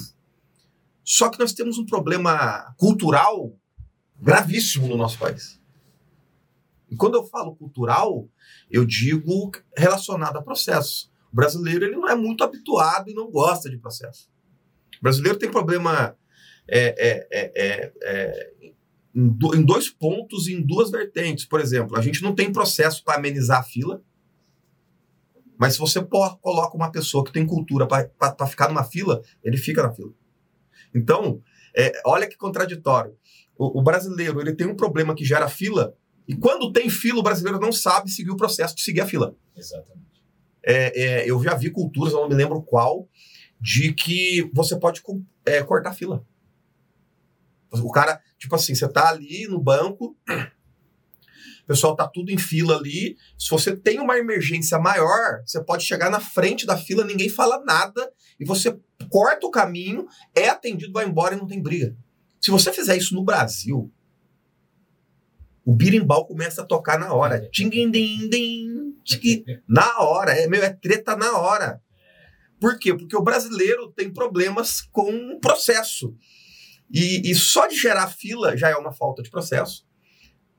Só que nós temos um problema cultural gravíssimo no nosso país. E quando eu falo cultural, eu digo relacionado a processo. O brasileiro ele não é muito habituado e não gosta de processo. O brasileiro tem problema é, é, é, é, é em, do, em dois pontos e em duas vertentes. Por exemplo, a gente não tem processo para amenizar a fila, mas se você coloca uma pessoa que tem cultura para ficar numa fila, ele fica na fila. Então, é, olha que contraditório. O, o, brasileiro ele tem um problema que gera fila, e quando tem fila, o brasileiro não sabe seguir o processo de seguir a fila. Exatamente. É, é, eu já vi culturas, eu não me lembro qual, de que você pode é, cortar fila. O cara, tipo assim, você tá ali no banco, o pessoal tá tudo em fila ali. Se você tem uma emergência maior, você pode chegar na frente da fila, ninguém fala nada, e você corta o caminho, é atendido, vai embora e não tem briga. Se você fizer isso no Brasil, o birimbau começa a tocar na hora. Na hora. É, meu, é treta na hora. Por quê? Porque o brasileiro tem problemas com o processo. E, e só de gerar fila já é uma falta de processo.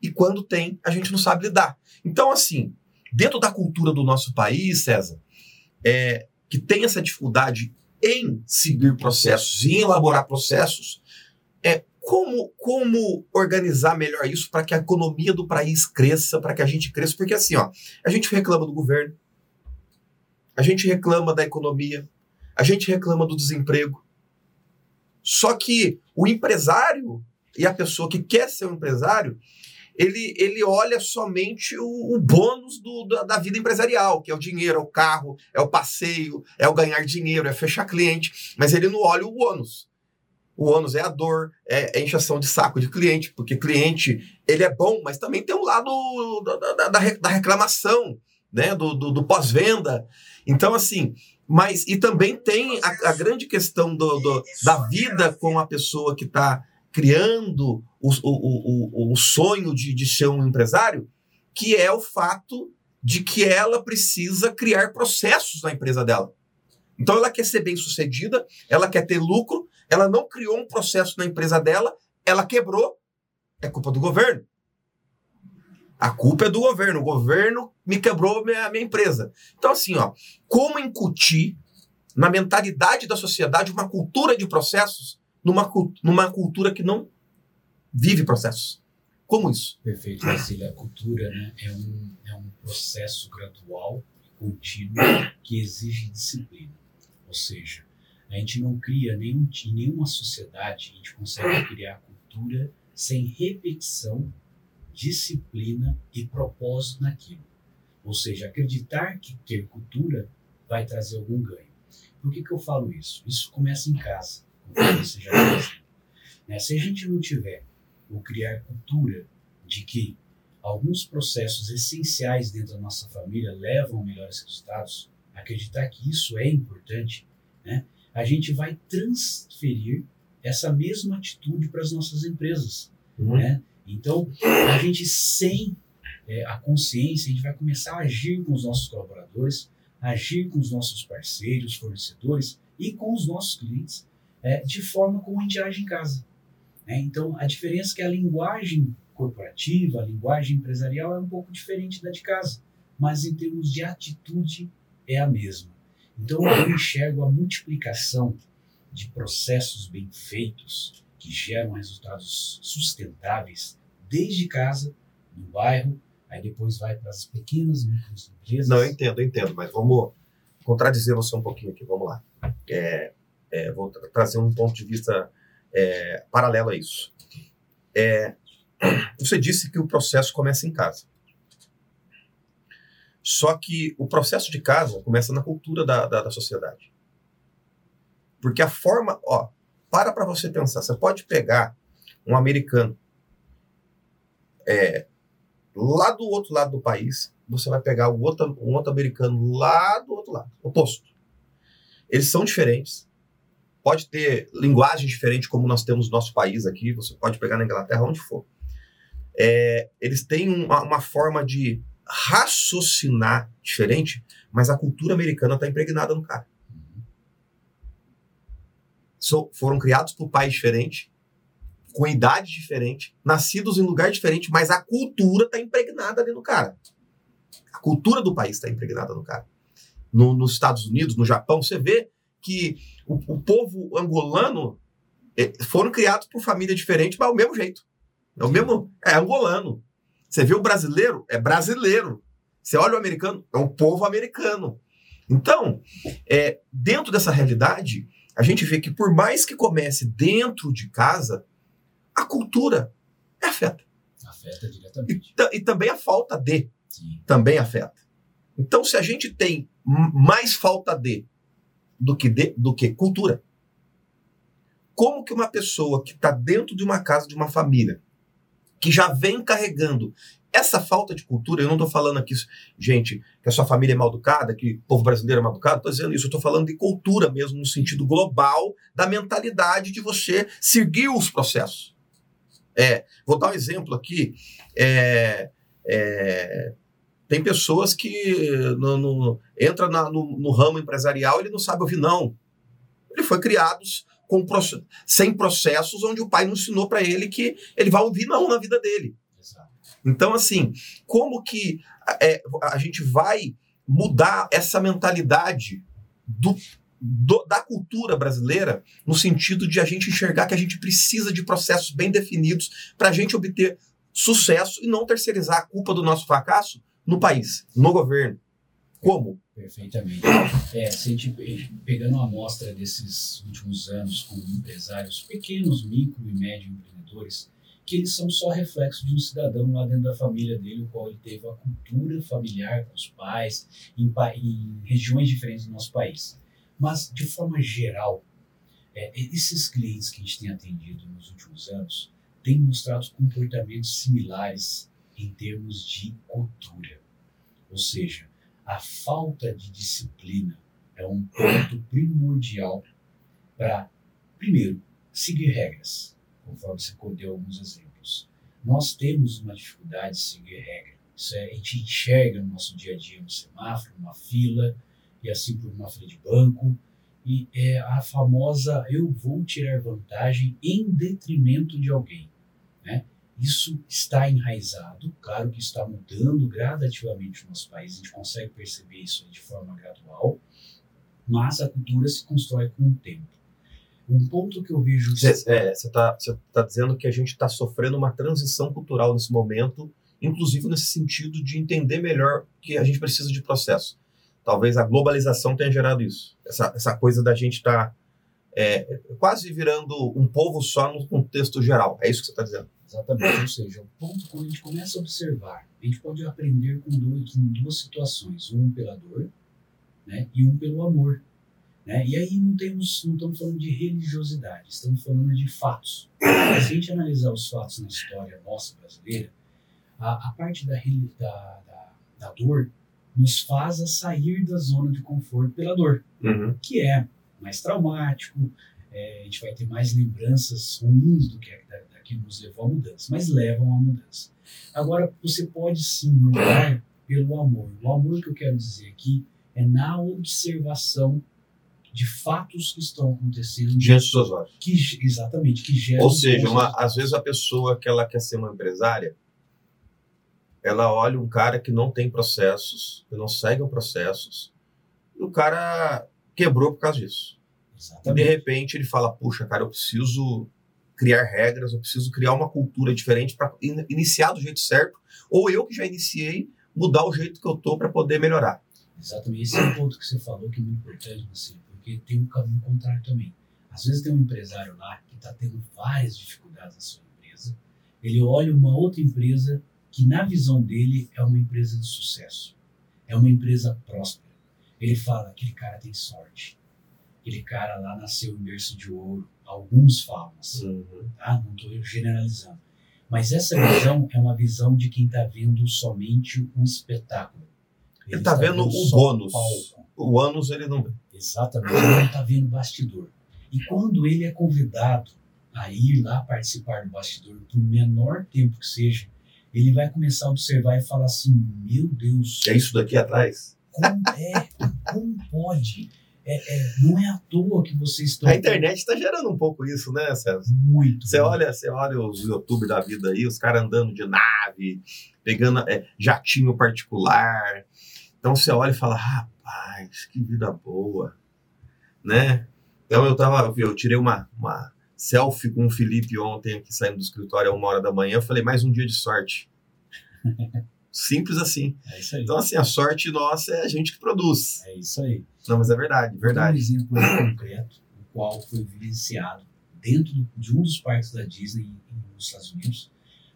E quando tem, a gente não sabe lidar. Então, assim, dentro da cultura do nosso país, César, é, que tem essa dificuldade em seguir processos, em elaborar processos, como, como organizar melhor isso para que a economia do país cresça, para que a gente cresça? Porque assim, ó, a gente reclama do governo, a gente reclama da economia, a gente reclama do desemprego. Só que o empresário e a pessoa que quer ser um empresário, ele, ele olha somente o, o bônus do, da, da, vida empresarial, que é o dinheiro, é o carro, é o passeio, é o ganhar dinheiro, é fechar cliente, mas ele não olha o ônus. O ônus é a dor, é, é encheção de saco de cliente, porque cliente, ele é bom, mas também tem o um lado da, da, da, da reclamação, né, do, do, do pós-venda. Então, assim, mas e também tem a, a grande questão do, do, da vida com a pessoa que está criando o, o, o, o sonho de, de ser um empresário, que é o fato de que ela precisa criar processos na empresa dela. Então ela quer ser bem sucedida, ela quer ter lucro, ela não criou um processo na empresa dela, ela quebrou, é culpa do governo. A culpa é do governo. O governo me quebrou minha, minha empresa. Então, assim, ó, como incutir na mentalidade da sociedade uma cultura de processos numa, numa cultura que não vive processos? Como isso? Perfeito, Marcília. A cultura né, é, um, é um processo gradual e contínuo que exige disciplina. Ou seja, a gente não cria nenhum, nenhuma sociedade, a gente consegue criar cultura sem repetição disciplina e propósito naquilo. Ou seja, acreditar que ter cultura vai trazer algum ganho. Por que, que eu falo isso? Isso começa em casa, como você já disse. Né? Se a gente não tiver ou criar cultura de que alguns processos essenciais dentro da nossa família levam a melhores resultados, acreditar que isso é importante, né? A gente vai transferir essa mesma atitude para as nossas empresas. Uhum. Né? Então, a gente sem é, a consciência, a gente vai começar a agir com os nossos colaboradores, agir com os nossos parceiros, fornecedores e com os nossos clientes é, de forma como a gente age em casa. Né? Então, a diferença é que a linguagem corporativa, a linguagem empresarial é um pouco diferente da de casa, mas em termos de atitude é a mesma. Então, eu enxergo a multiplicação de processos bem feitos que geram resultados sustentáveis desde casa, no bairro, aí depois vai para as pequenas microempresas. Não, eu entendo, eu entendo, mas vamos contradizer você um pouquinho aqui, vamos lá. É, é, vou tra trazer um ponto de vista é, paralelo a isso. É, você disse que o processo começa em casa. Só que o processo de casa começa na cultura da, da, da sociedade. Porque a forma, ó, para para você pensar, você pode pegar um americano é, lá do outro lado do país, você vai pegar um outro, um outro americano lá do outro lado, oposto. Eles são diferentes. Pode ter linguagem diferente, como nós temos no nosso país aqui, você pode pegar na Inglaterra, onde for. É, eles têm uma, uma forma de raciocinar diferente, mas a cultura americana está impregnada no cara. So, foram criados por pais diferentes, com idade diferente, nascidos em lugar diferente, mas a cultura está impregnada ali no cara. A cultura do país está impregnada no cara. No, nos Estados Unidos, no Japão, você vê que o, o povo angolano é, foram criados por família diferente, mas é o mesmo jeito. É o mesmo. É angolano. Você vê o brasileiro, é brasileiro. Você olha o americano, é um povo americano. Então, é, dentro dessa realidade, a gente vê que por mais que comece dentro de casa, a cultura afeta. Afeta diretamente. E, e também a falta de Sim. também afeta. Então, se a gente tem mais falta de do que, de, do que cultura, como que uma pessoa que está dentro de uma casa, de uma família, que já vem carregando essa falta de cultura, eu não estou falando aqui, gente, que a sua família é mal educada, que o povo brasileiro é mal educado, estou dizendo isso, eu estou falando de cultura mesmo, no sentido global da mentalidade de você seguir os processos. É, vou dar um exemplo aqui. É, é, tem pessoas que no, no, entra na, no, no, ramo empresarial ele não sabe ouvir não. Ele foi criado com, sem processos onde o pai não ensinou para ele que ele vai ouvir não na vida dele. Então, assim, como que é, a gente vai mudar essa mentalidade do, do, da cultura brasileira no sentido de a gente enxergar que a gente precisa de processos bem definidos para a gente obter sucesso e não terceirizar a culpa do nosso fracasso no país, no governo. Como? Perfeitamente. É, se a gente, pegando uma amostra desses últimos anos com empresários pequenos, micro e médio empreendedores, que eles são só reflexo de um cidadão lá dentro da família dele, o qual ele teve a cultura familiar com os pais, em, em regiões diferentes do nosso país. Mas, de forma geral, é, esses clientes que a gente tem atendido nos últimos anos têm mostrado comportamentos similares em termos de cultura. Ou seja, a falta de disciplina é um ponto primordial para, primeiro, seguir regras, conforme você deu alguns exemplos. Nós temos uma dificuldade de seguir regra. Isso é, a gente enxerga no nosso dia a dia, no semáforo, numa fila, e assim por uma fila de banco, e é a famosa eu vou tirar vantagem em detrimento de alguém. Né? Isso está enraizado, claro que está mudando gradativamente no nosso país, a gente consegue perceber isso de forma gradual, mas a cultura se constrói com o tempo. Um ponto que eu vejo. Você está é, tá dizendo que a gente está sofrendo uma transição cultural nesse momento, inclusive nesse sentido de entender melhor que a gente precisa de processo. Talvez a globalização tenha gerado isso. Essa, essa coisa da gente estar tá, é, quase virando um povo só no contexto geral. É isso que você está dizendo. Exatamente. Ou seja, o ponto quando a gente começa a observar, a gente pode aprender com, dois, duas situações: um pela dor né, e um pelo amor. Né? E aí não, temos, não estamos falando de religiosidade, estamos falando de fatos. Se a gente analisar os fatos na história nossa brasileira, a, a parte da, da, da, da, dor nos faz a sair da zona de conforto pela dor, uhum. que é mais traumático, é, a gente vai ter mais lembranças ruins do que, da, da, que nos levou à mudança, mas levam à mudança. Agora, você pode sim mudar pelo amor. O amor que eu quero dizer aqui é na observação de fatos que estão acontecendo diante dos seus olhos. Que, exatamente, que geram. Ou seja, uma, às vezes a pessoa que ela quer ser uma empresária, ela olha um cara que não tem processos, que não segue processos, e o cara quebrou por causa disso. Exatamente. E de repente ele fala: puxa, cara, eu preciso criar regras, eu preciso criar uma cultura diferente para in iniciar do jeito certo, ou eu que já iniciei, mudar o jeito que eu tô para poder melhorar. Exatamente. Esse é um ponto que você falou que é muito importante, assim, porque tem um caminho contrário também. Às vezes tem um empresário lá que está tendo várias dificuldades na sua empresa, ele olha uma outra empresa que, na visão dele, é uma empresa de sucesso, é uma empresa próspera. Ele fala: aquele cara tem sorte, aquele cara lá nasceu em berço de ouro. Alguns falam assim, uhum. tá? não estou generalizando. Mas essa visão é uma visão de quem está vendo somente um espetáculo. Ele está vendo, vendo o bônus. O ânus ele não vê. Exatamente, ele não está vendo o bastidor. E quando ele é convidado a ir lá participar do bastidor, por menor tempo que seja, ele vai começar a observar e falar assim: Meu Deus. É isso daqui atrás? Como é? Como pode? É, é, não é à toa que vocês estão. A internet está gerando um pouco isso, né, César? Muito. Você olha, você olha os YouTube da vida aí, os caras andando de nave, pegando é, jatinho particular. Então você olha e fala, rapaz, que vida boa, né? Então eu tava, eu tirei uma, uma selfie com o Felipe ontem aqui saindo do escritório a uma hora da manhã, eu falei, mais um dia de sorte. Simples assim. É isso aí. Então, assim, a sorte nossa é a gente que produz. É isso aí. Não, mas é verdade, verdade. Um exemplo concreto, o qual foi vivenciado dentro de um dos parques da Disney nos Estados Unidos,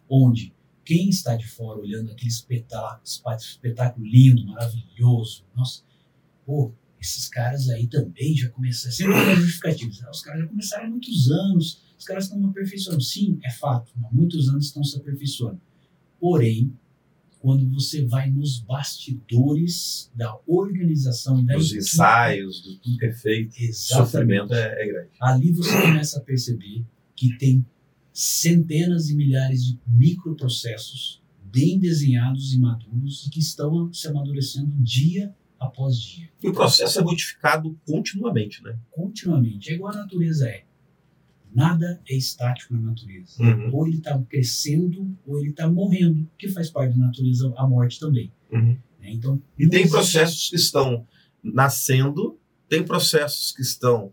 onde quem está de fora olhando aquele espetáculo, espetáculo lindo, maravilhoso, nossa, pô, esses caras aí também já começaram, sempre tem justificativos, os caras já começaram há muitos anos, os caras estão aperfeiçoando. Sim, é fato, há muitos anos estão se aperfeiçoando. Porém, quando você vai nos bastidores da organização e da Dos ensaios, do tudo que é feito, o sofrimento é, é grande. Ali você começa a perceber que tem centenas e milhares de microprocessos bem desenhados e maduros e que estão se amadurecendo dia após dia. E o processo é modificado continuamente, né? Continuamente. É igual a natureza é. Nada é estático na natureza. Uhum. Ou ele está crescendo ou ele está morrendo, que faz parte da natureza a morte também. Uhum. Né? Então, e tem processos que estão nascendo, tem processos que estão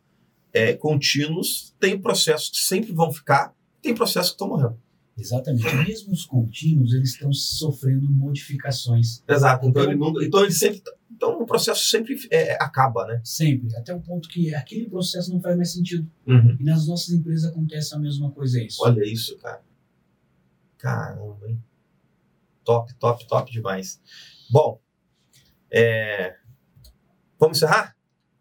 é, contínuos, tem processos que sempre vão ficar tem processos que estão morrendo. Exatamente. Mesmo os contínuos, eles estão sofrendo modificações. Exato. Então, ele, não, então ele sempre. Então o processo sempre é, acaba, né? Sempre. Até o ponto que aquele processo não faz mais sentido. Uhum. E nas nossas empresas acontece a mesma coisa. É isso. Olha isso, cara. Caramba, hein? Top, top, top demais. Bom, é... vamos encerrar?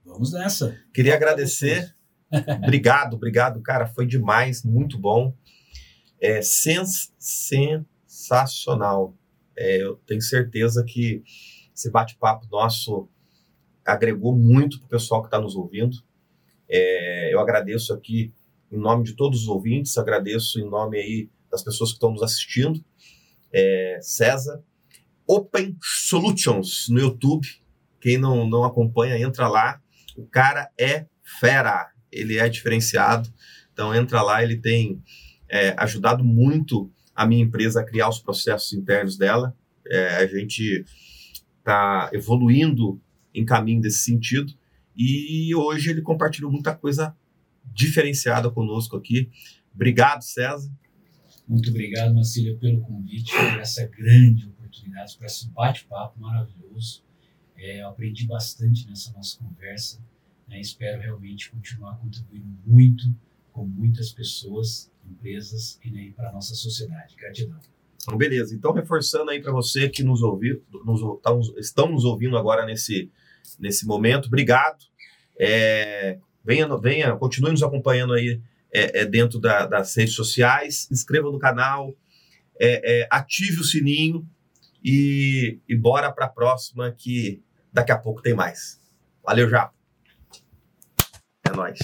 Vamos nessa. Queria agradecer obrigado, obrigado, cara. Foi demais, muito bom. É sens sensacional. É, eu tenho certeza que esse bate-papo nosso agregou muito para o pessoal que está nos ouvindo. É, eu agradeço aqui em nome de todos os ouvintes, agradeço em nome aí das pessoas que estão nos assistindo. É, César, Open Solutions no YouTube. Quem não, não acompanha, entra lá. O cara é fera, ele é diferenciado. Então entra lá, ele tem é, ajudado muito a minha empresa a criar os processos internos dela. É, a gente está evoluindo em caminho desse sentido. E hoje ele compartilhou muita coisa diferenciada conosco aqui. Obrigado, César. Muito obrigado, Marcília, pelo convite, por essa grande oportunidade, por esse bate-papo maravilhoso. É, eu aprendi bastante nessa nossa conversa. Né? Espero realmente continuar contribuindo muito com muitas pessoas, empresas e né, para a nossa sociedade. Gratidão. Então, beleza. Então, reforçando aí para você que nos ouviu, nos, tá, estão nos ouvindo agora nesse, nesse momento, obrigado. É, venha, venha, continue nos acompanhando aí é, é dentro da, das redes sociais, inscreva no canal, é, é, ative o sininho e, e bora para a próxima que daqui a pouco tem mais. Valeu já. É nóis.